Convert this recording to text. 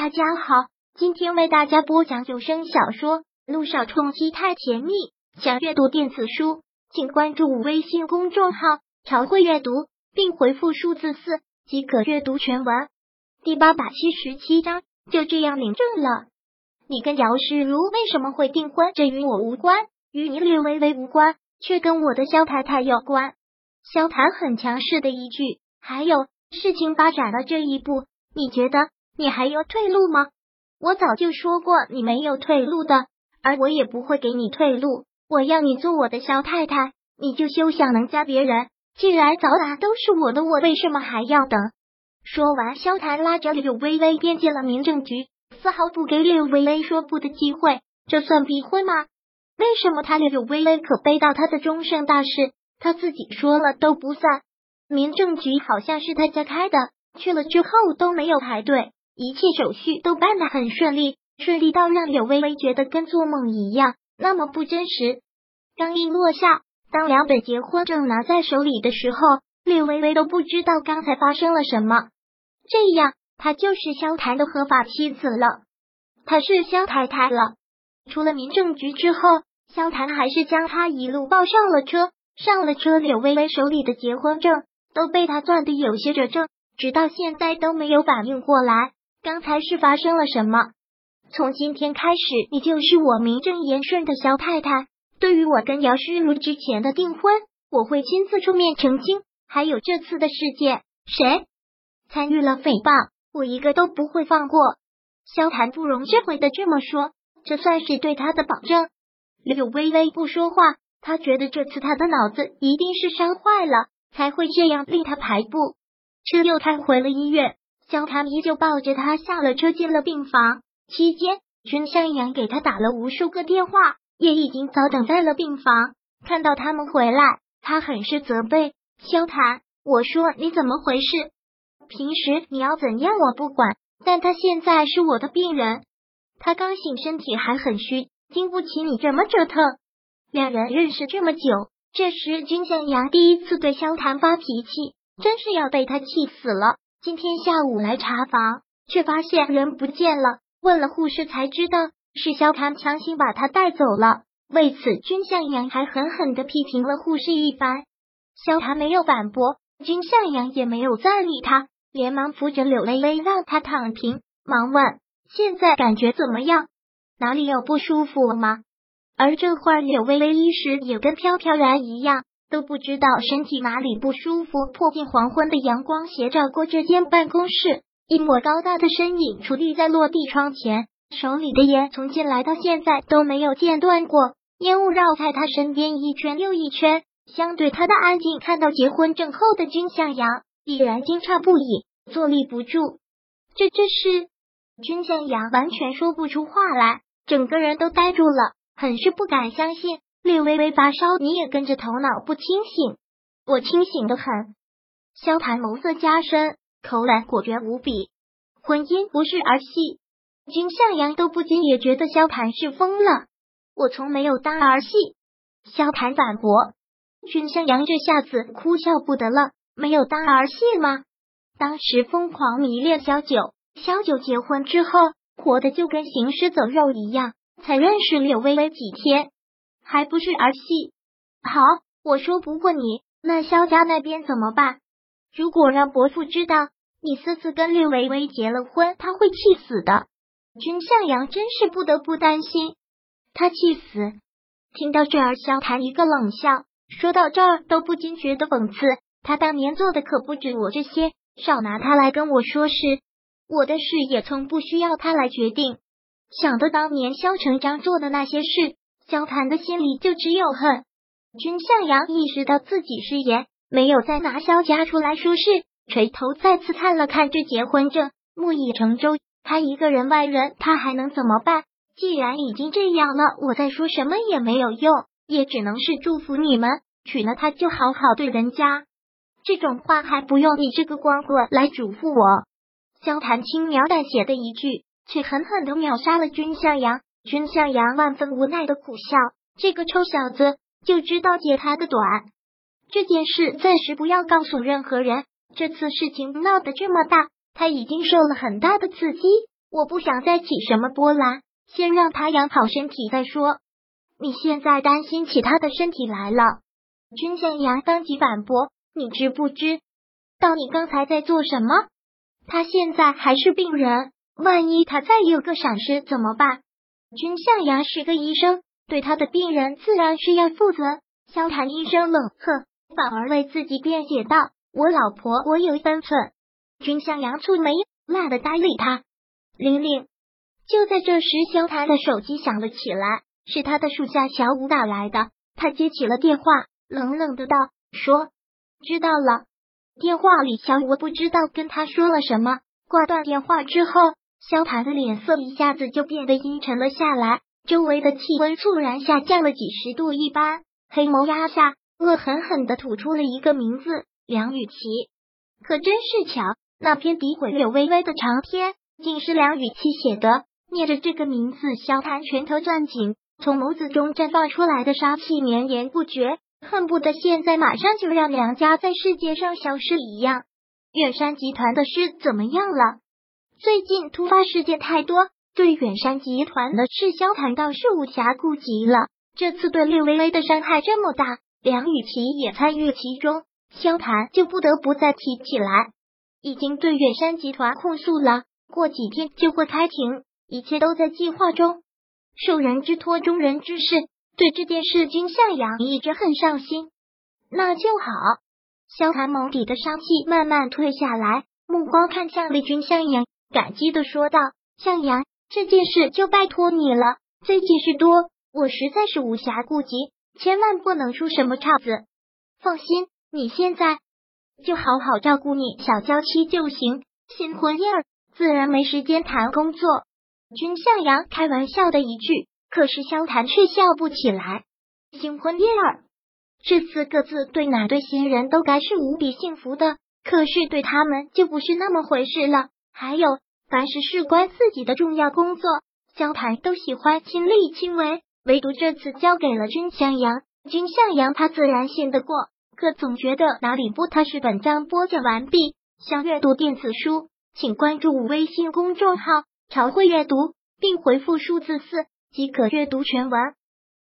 大家好，今天为大家播讲有声小说《路上冲击太甜蜜》。想阅读电子书，请关注微信公众号“朝会阅读”，并回复数字四即可阅读全文。第八百七十七章就这样领证了。你跟姚世如为什么会订婚？这与我无关，与你略微微无关，却跟我的萧太太有关。萧谈很强势的一句，还有事情发展到这一步，你觉得？你还有退路吗？我早就说过你没有退路的，而我也不会给你退路。我要你做我的萧太太，你就休想能嫁别人。既然早打都是我的，我为什么还要等？说完，萧谈拉着柳微微便进了民政局，丝毫不给柳微微说不的机会。这算逼婚吗？为什么他柳微微可背到他的终身大事，他自己说了都不算？民政局好像是他家开的，去了之后都没有排队。一切手续都办得很顺利，顺利到让柳微微觉得跟做梦一样，那么不真实。刚一落下，当两本结婚证拿在手里的时候，柳微微都不知道刚才发生了什么。这样，她就是萧谈的合法妻子了，她是萧太太了。出了民政局之后，萧谈还是将她一路抱上了车。上了车，柳微微手里的结婚证都被他攥得有些褶皱，直到现在都没有反应过来。刚才是发生了什么？从今天开始，你就是我名正言顺的萧太太。对于我跟姚诗如之前的订婚，我会亲自出面澄清。还有这次的事件，谁参与了诽谤，我一个都不会放过。萧谈不容置回的这么说，这算是对他的保证。柳微微不说话，他觉得这次他的脑子一定是伤坏了，才会这样令他排布。车又开回了医院。萧谭依旧抱着他下了车，进了病房。期间，君向阳给他打了无数个电话，也已经早等在了病房。看到他们回来，他很是责备萧谭。我说你怎么回事？平时你要怎样我不管，但他现在是我的病人，他刚醒，身体还很虚，经不起你这么折腾。两人认识这么久，这时君向阳第一次对萧谭发脾气，真是要被他气死了。今天下午来查房，却发现人不见了。问了护士才知道是萧谭强行把他带走了。为此，君向阳还狠狠的批评了护士一番。萧谭没有反驳，君向阳也没有再理他，连忙扶着柳微微让他躺平，忙问：“现在感觉怎么样？哪里有不舒服吗？”而这会儿，柳微微一时也跟飘飘然一样。都不知道身体哪里不舒服。破镜黄昏的阳光斜照过这间办公室，一抹高大的身影矗立在落地窗前，手里的烟从进来到现在都没有间断过，烟雾绕在他身边一圈又一圈。相对他的安静，看到结婚证后的君向阳，已然惊诧不已，坐立不住。这这是君向阳完全说不出话来，整个人都呆住了，很是不敢相信。略微微发烧，你也跟着头脑不清醒。我清醒的很。萧谈眸色加深，口吻果决无比。婚姻不是儿戏。君向阳都不禁也觉得萧谈是疯了。我从没有当儿戏。萧谈反驳。君向阳这下子哭笑不得了。没有当儿戏吗？当时疯狂迷恋萧九，萧九结婚之后，活的就跟行尸走肉一样。才认识柳微微几天。还不是儿戏？好，我说不过你。那萧家那边怎么办？如果让伯父知道你私自跟略微微结了婚，他会气死的。君向阳真是不得不担心，他气死。听到这儿，萧谈一个冷笑，说到这儿都不禁觉得讽刺。他当年做的可不止我这些，少拿他来跟我说事。我的事也从不需要他来决定。想到当年萧成章做的那些事。萧谈的心里就只有恨。君向阳意识到自己失言，没有再拿萧家出来说事，垂头再次看了看这结婚证，木已成舟。他一个人外人，他还能怎么办？既然已经这样了，我再说什么也没有用，也只能是祝福你们娶了她就好好对人家。这种话还不用你这个光棍来嘱咐我。萧谈轻描淡写的一句，却狠狠的秒杀了君向阳。君向阳万分无奈的苦笑，这个臭小子就知道揭他的短。这件事暂时不要告诉任何人。这次事情闹得这么大，他已经受了很大的刺激，我不想再起什么波澜，先让他养好身体再说。你现在担心起他的身体来了。君向阳当即反驳：“你知不知道你刚才在做什么？他现在还是病人，万一他再有个闪失怎么办？”君向阳是个医生，对他的病人自然是要负责。萧谈医生冷喝，反而为自己辩解道：“我老婆，我有分寸。”君向阳蹙眉，懒得搭理他。玲玲，就在这时，萧谈的手机响了起来，是他的属下小五打来的。他接起了电话，冷冷的道：“说，知道了。”电话里，小五不知道跟他说了什么。挂断电话之后，萧谈的脸色一下子就变得阴沉了下来，周围的气温骤然下降了几十度一般，黑眸压下，恶狠狠的吐出了一个名字：梁雨琪。可真是巧，那篇诋毁柳微微的长篇。竟是梁雨琪写的。念着这个名字，萧谭拳头攥紧，从眸子中绽放出来的杀气绵延不绝，恨不得现在马上就让梁家在世界上消失一样。远山集团的事怎么样了？最近突发事件太多，对远山集团的事，萧谭倒是无暇顾及了。这次对略微微的伤害这么大，梁雨琪也参与其中，萧谭就不得不再提起来。已经对远山集团控诉了。过几天就会开庭，一切都在计划中。受人之托，忠人之事，对这件事，君向阳一直很上心。那就好。萧寒眸底的杀气慢慢退下来，目光看向了君向阳，感激的说道：“向阳，这件事就拜托你了。最近事多，我实在是无暇顾及，千万不能出什么岔子。放心，你现在就好好照顾你小娇妻就行。新婚燕尔。”自然没时间谈工作。君向阳开玩笑的一句，可是萧谈却笑不起来。新婚燕尔这四个字对哪对新人都该是无比幸福的，可是对他们就不是那么回事了。还有，凡是事关自己的重要工作，江谈都喜欢亲力亲为，唯独这次交给了君向阳。君向阳他自然信得过，可总觉得哪里不踏实。本章播讲完毕，想阅读电子书。请关注微信公众号“朝会阅读”，并回复数字四即可阅读全文。